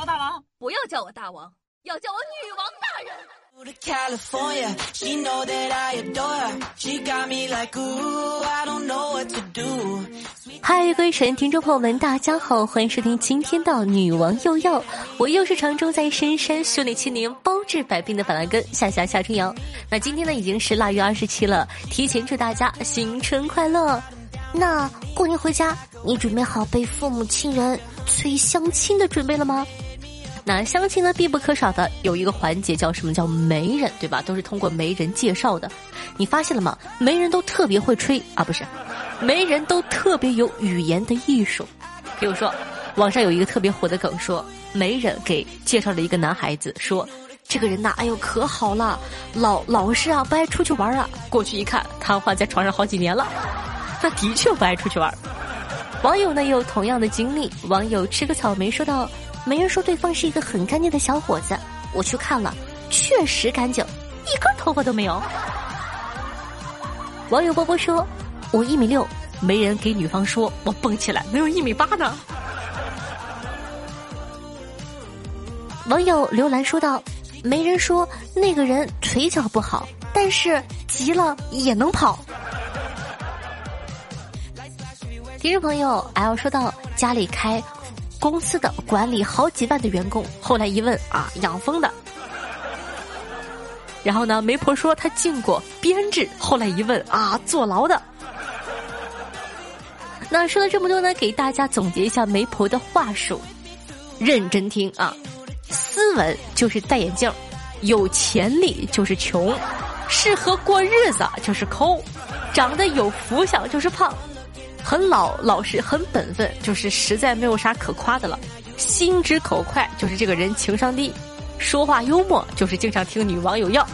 我大王，不要叫我大王，要叫我女王大人。嗨，各位神听众朋友们，大家好，欢迎收听今天的女王又要，我又是常住在深山修炼千年、包治百病的板蓝根夏夏夏春瑶。那今天呢，已经是腊月二十七了，提前祝大家新春快乐。那过年回家，你准备好被父母亲人催相亲的准备了吗？那相亲呢，必不可少的有一个环节叫什么叫媒人，对吧？都是通过媒人介绍的。你发现了吗？媒人都特别会吹啊，不是，媒人都特别有语言的艺术。比如说，网上有一个特别火的梗，说媒人给介绍了一个男孩子，说这个人呐，哎呦可好了，老老实啊，不爱出去玩啊。过去一看，瘫痪在床上好几年了。那的确不爱出去玩。网友呢也有同样的经历，网友吃个草莓说道。没人说对方是一个很干净的小伙子，我去看了，确实干净，一根头发都没有。网友波波说：“我一米六，没人给女方说我蹦起来能有一米八呢。”网友刘兰说道：“没人说那个人腿脚不好，但是急了也能跑。”听众朋友 L 说到家里开。公司的管理好几万的员工，后来一问啊，养蜂的。然后呢，媒婆说她进过编制，后来一问啊，坐牢的。那说了这么多呢，给大家总结一下媒婆的话术，认真听啊。斯文就是戴眼镜，有潜力就是穷，适合过日子就是抠，长得有福相就是胖。很老老实，很本分，就是实在没有啥可夸的了。心直口快，就是这个人情商低；说话幽默，就是经常听女网友要。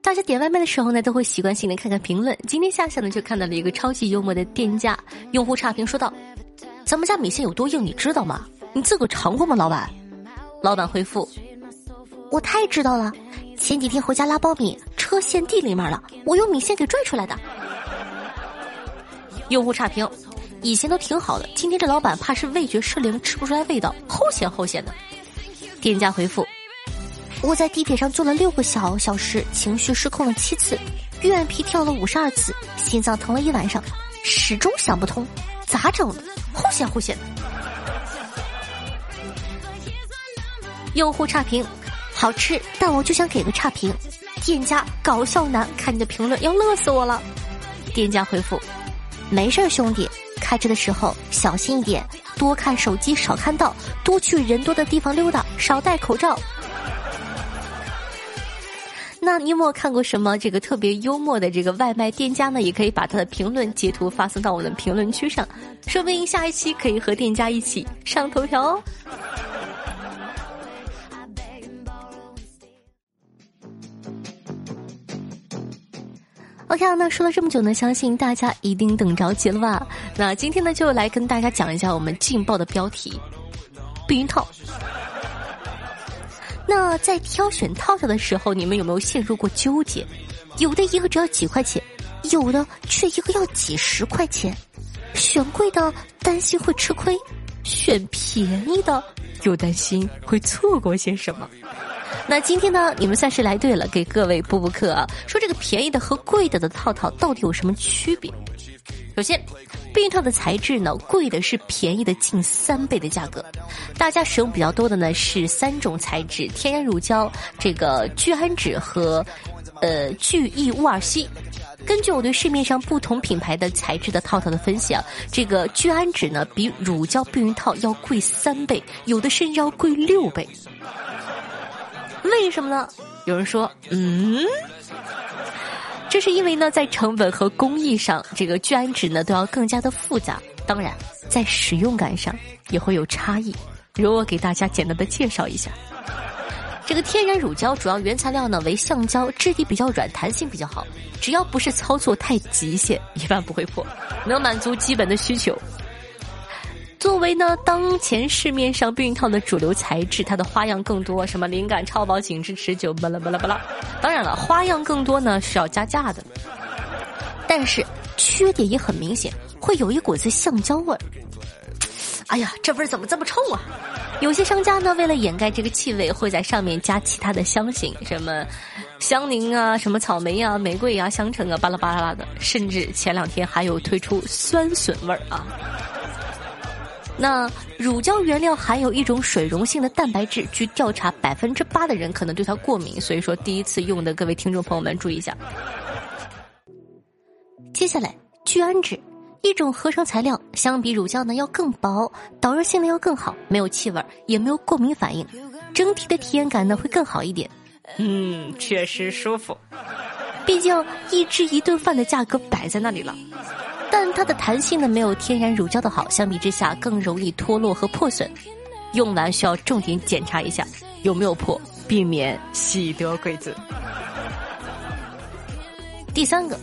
大家点外卖的时候呢，都会习惯性的看看评论。今天夏夏呢，就看到了一个超级幽默的店家用户差评，说道：“咱们家米线有多硬，你知道吗？你自个尝过吗，老板？”老板回复：“我太知道了。”前几天回家拉苞米，车陷地里面了，我用米线给拽出来的。用户差评，以前都挺好的，今天这老板怕是味觉失灵，吃不出来味道，齁咸齁咸的。店家回复：我在地铁上坐了六个小小时，情绪失控了七次，怨皮跳了五十二次，心脏疼了一晚上，始终想不通，咋整的？齁咸齁咸的。用户差评。好吃，但我就想给个差评。店家搞笑男，看你的评论要乐死我了。店家回复：没事儿，兄弟，开车的时候小心一点，多看手机，少看道，多去人多的地方溜达，少戴口罩。那你有没有看过什么这个特别幽默的这个外卖店家呢？也可以把他的评论截图发送到我们的评论区上，说不定下一期可以和店家一起上头条哦。OK，那说了这么久呢，相信大家一定等着急了吧？那今天呢，就来跟大家讲一下我们劲爆的标题：避孕套。那在挑选套套的时候，你们有没有陷入过纠结？有的一个只要几块钱，有的却一个要几十块钱。选贵的担心会吃亏，选便宜的又担心会错过些什么。那今天呢，你们算是来对了，给各位补补课啊。说这个便宜的和贵的的套套到底有什么区别？首先，避孕套的材质呢，贵的是便宜的近三倍的价格。大家使用比较多的呢是三种材质：天然乳胶、这个聚氨酯和呃聚异戊二烯。根据我对市面上不同品牌的材质的套套的分析啊，这个聚氨酯呢比乳胶避孕套要贵三倍，有的甚至要贵六倍。为什么呢？有人说，嗯，这是因为呢，在成本和工艺上，这个聚氨酯呢都要更加的复杂。当然，在使用感上也会有差异。如我给大家简单的介绍一下，这个天然乳胶主要原材料呢为橡胶，质地比较软，弹性比较好。只要不是操作太极限，一般不会破，能满足基本的需求。作为呢，当前市面上避孕套的主流材质，它的花样更多，什么灵感超薄、紧致持久，巴拉巴拉巴拉。当然了，花样更多呢是要加价的。但是缺点也很明显，会有一股子橡胶味儿。哎呀，这味儿怎么这么臭啊？有些商家呢，为了掩盖这个气味，会在上面加其他的香型，什么香柠啊、什么草莓啊、玫瑰啊、香橙啊，巴拉巴拉的。甚至前两天还有推出酸笋味儿啊。那乳胶原料含有一种水溶性的蛋白质，据调查，百分之八的人可能对它过敏。所以说，第一次用的各位听众朋友们注意一下。接下来，聚氨酯。一种合成材料，相比乳胶呢要更薄，导热性能要更好，没有气味，也没有过敏反应，整体的体验感呢会更好一点。嗯，确实舒服。毕竟一只一顿饭的价格摆在那里了，但它的弹性呢没有天然乳胶的好，相比之下更容易脱落和破损，用完需要重点检查一下有没有破，避免喜得贵子。第三个。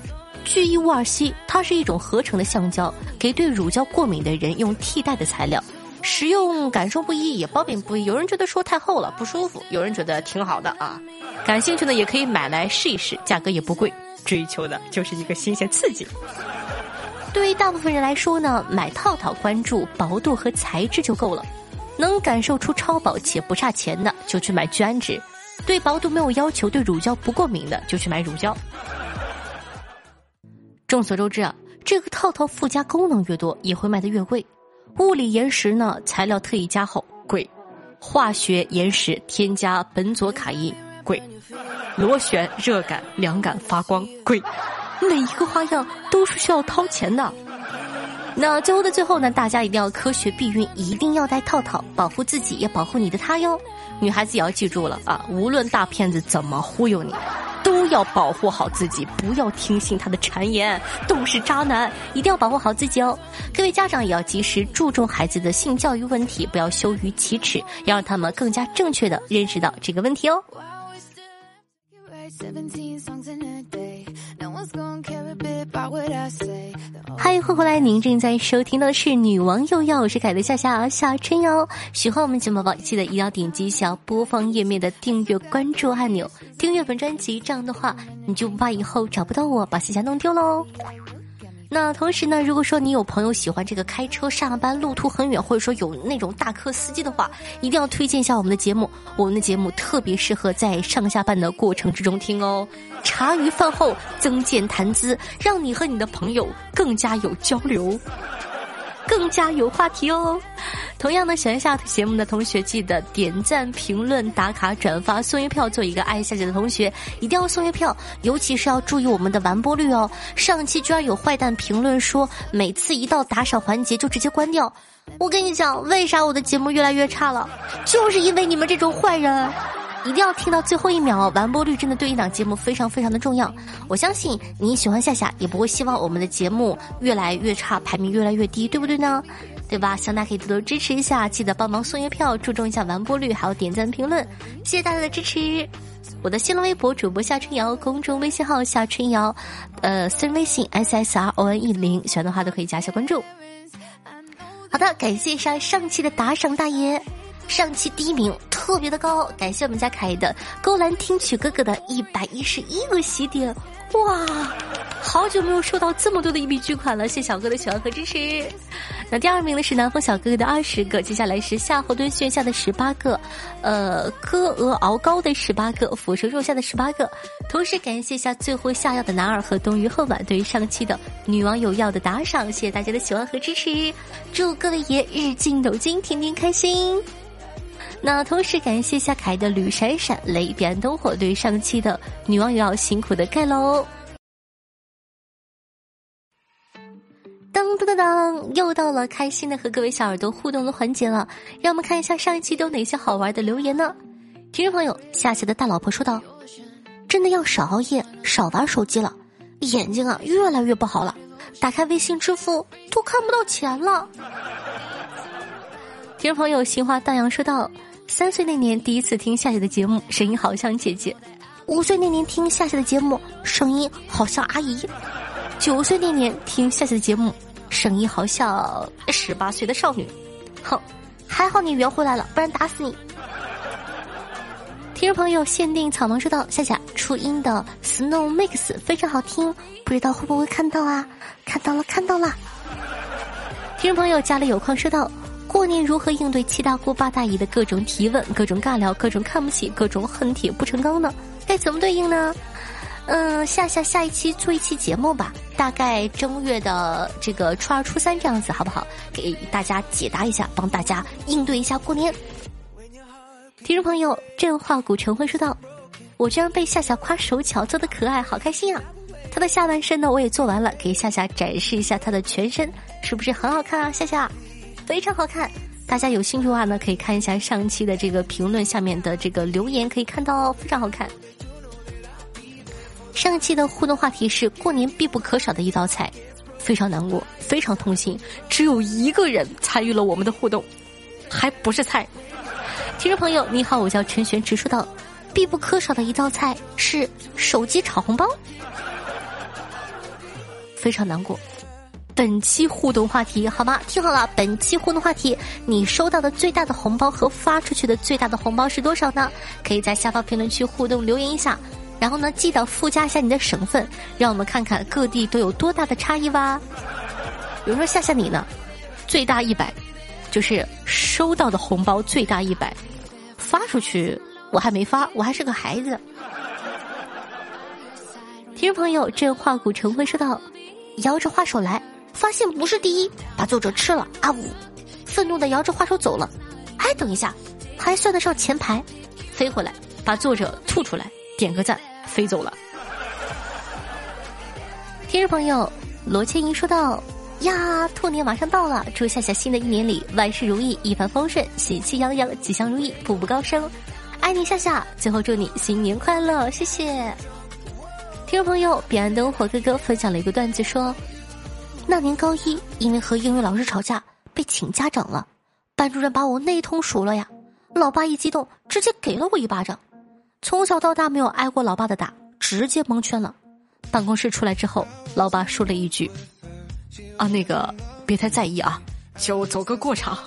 聚异戊二烯，它是一种合成的橡胶，给对乳胶过敏的人用替代的材料，使用感受不一，也褒贬不一。有人觉得说太厚了不舒服，有人觉得挺好的啊。感兴趣的也可以买来试一试，价格也不贵，追求的就是一个新鲜刺激。对于大部分人来说呢，买套套关注薄度和材质就够了，能感受出超薄且不差钱的就去买聚氨酯，对薄度没有要求，对乳胶不过敏的就去买乳胶。众所周知啊，这个套套附加功能越多，也会卖的越贵。物理岩石呢，材料特意加厚，贵；化学岩石添加苯佐卡因，贵；螺旋热感、凉感、发光，贵。每一个花样都是需要掏钱的。那最后的最后呢，大家一定要科学避孕，一定要戴套套，保护自己也保护你的他哟。女孩子也要记住了啊，无论大骗子怎么忽悠你。都要保护好自己，不要听信他的谗言，都是渣男，一定要保护好自己哦。各位家长也要及时注重孩子的性教育问题，不要羞于启齿，要让他们更加正确的认识到这个问题哦。嗨，欢迎回来！您正在收听到的是《女王又要》，我是凯的夏夏夏春瑶。喜欢我们节目宝宝，记得一定要点击小播放页面的订阅关注按钮，订阅本专辑，这样的话你就不怕以后找不到我，把夏夏弄丢喽。那同时呢，如果说你有朋友喜欢这个开车上班路途很远，或者说有那种大客司机的话，一定要推荐一下我们的节目。我们的节目特别适合在上下班的过程之中听哦，茶余饭后增健谈资，让你和你的朋友更加有交流。更加有话题哦！同样呢，喜欢下节目的同学记得点赞、评论、打卡、转发、送月票，做一个爱夏姐的同学，一定要送月票，尤其是要注意我们的完播率哦。上期居然有坏蛋评论说，每次一到打赏环节就直接关掉。我跟你讲，为啥我的节目越来越差了？就是因为你们这种坏人。一定要听到最后一秒，完播率真的对一档节目非常非常的重要。我相信你喜欢夏夏，也不会希望我们的节目越来越差，排名越来越低，对不对呢？对吧？希望大家可以多多支持一下，记得帮忙送月票，注重一下完播率，还有点赞评论，谢谢大家的支持。我的新浪微博主播夏春瑶，公众微信号夏春瑶，呃，私人微信 s s r o n e 零，喜欢的话都可以加一下关注。好的，感谢上上期的打赏大爷。上期第一名特别的高，感谢我们家凯的勾栏听曲哥哥的一百一十一个喜点，哇，好久没有收到这么多的一笔巨款了，谢小哥的喜欢和支持。那第二名呢是南风小哥哥的二十个，接下来是夏侯惇炫下的十八个，呃，歌鹅熬高的十八个，俯身肉下的十八个。同时感谢一下最后下药的男二和冬鱼鹤晚对于上期的女网友要的打赏，谢谢大家的喜欢和支持，祝各位爷日进斗金，天天开心。那同时感谢夏凯的吕闪闪雷彼岸灯火对上期的女网友要辛苦的盖楼。当当当当，又到了开心的和各位小耳朵互动的环节了，让我们看一下上一期都有哪些好玩的留言呢？听众朋友，下期的大老婆说道：“真的要少熬夜，少玩手机了，眼睛啊越来越不好了，打开微信支付都看不到钱了。”听众朋友，心花荡漾说道。三岁那年第一次听夏夏的节目，声音好像姐姐；五岁那年听夏夏的节目，声音好像阿姨；九岁那年听夏夏的节目，声音好像十八岁的少女。哼，还好你圆回来了，不然打死你。听众朋友，限定草萌说道：“夏夏初音的 Snow Mix 非常好听，不知道会不会看到啊？看到了，看到了。”听众朋友，家里有矿说道：“过年如何应对七大姑八大姨的各种提问、各种尬聊、各种看不起、各种恨铁不成钢呢？该怎么对应呢？”嗯，夏夏下一期做一期节目吧，大概正月的这个初二、初三这样子，好不好？给大家解答一下，帮大家应对一下过年。听众朋友，振化古城会说道：“我居然被夏夏夸手巧，做的可爱，好开心啊！”他的下半身呢，我也做完了，给夏夏展示一下他的全身，是不是很好看啊？夏夏，非常好看。大家有兴趣的话呢，可以看一下上期的这个评论下面的这个留言，可以看到非常好看。上期的互动话题是过年必不可少的一道菜，非常难过，非常痛心，只有一个人参与了我们的互动，还不是菜。听众朋友，你好，我叫陈璇，直说道，必不可少的一道菜是手机炒红包，非常难过。本期互动话题好吗？听好了，本期互动话题，你收到的最大的红包和发出去的最大的红包是多少呢？可以在下方评论区互动留言一下。然后呢，记得附加一下你的省份，让我们看看各地都有多大的差异吧。比如说夏夏你呢，最大一百，就是收到的红包最大一百，发出去我还没发，我还是个孩子。听众朋友，这话古城会说道：摇着花手来，发现不是第一，把作者吃了啊呜！愤怒的摇着花手走了，哎，等一下，还算得上前排，飞回来把作者吐出来。点个赞，飞走了。听众朋友罗千怡说道：“呀，兔年马上到了，祝夏夏新的一年里万事如意，一帆风顺，喜气洋洋，吉祥如意，步步高升，爱你夏夏。最后祝你新年快乐，谢谢。”听众朋友彼岸灯火哥哥分享了一个段子，说：那年高一，因为和英语老师吵架被请家长了，班主任把我那通数了呀，老爸一激动，直接给了我一巴掌。从小到大没有挨过老爸的打，直接蒙圈了。办公室出来之后，老爸说了一句：“啊，那个别太在意啊，就走个过场。”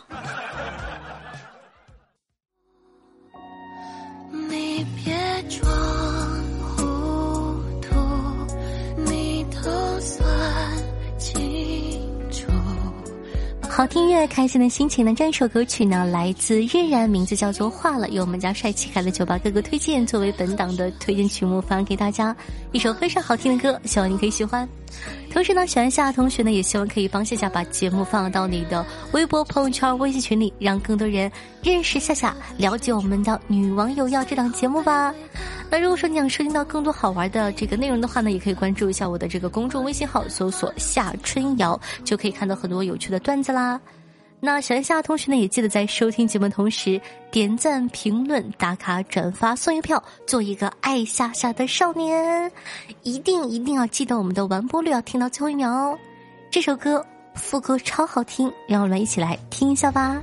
好听乐，开心的心情呢？这首歌曲呢，来自冉冉，名字叫做《化了》，由我们家帅气可爱的酒吧哥哥推荐，作为本档的推荐曲目发给大家。一首非常好听的歌，希望你可以喜欢。同时呢，喜欢夏同学呢，也希望可以帮夏夏把节目放到你的微博、朋友圈、微信群里，让更多人认识夏夏，了解我们的女网友要这档节目吧。那如果说你想收听到更多好玩的这个内容的话呢，也可以关注一下我的这个公众微信号，搜索夏春瑶，就可以看到很多有趣的段子啦。那喜欢夏同学呢，也记得在收听节目同时点赞、评论、打卡、转发、送月票，做一个爱夏夏的少年。一定一定要记得我们的完播率要听到最后一秒哦。这首歌副歌超好听，让我们一起来听一下吧。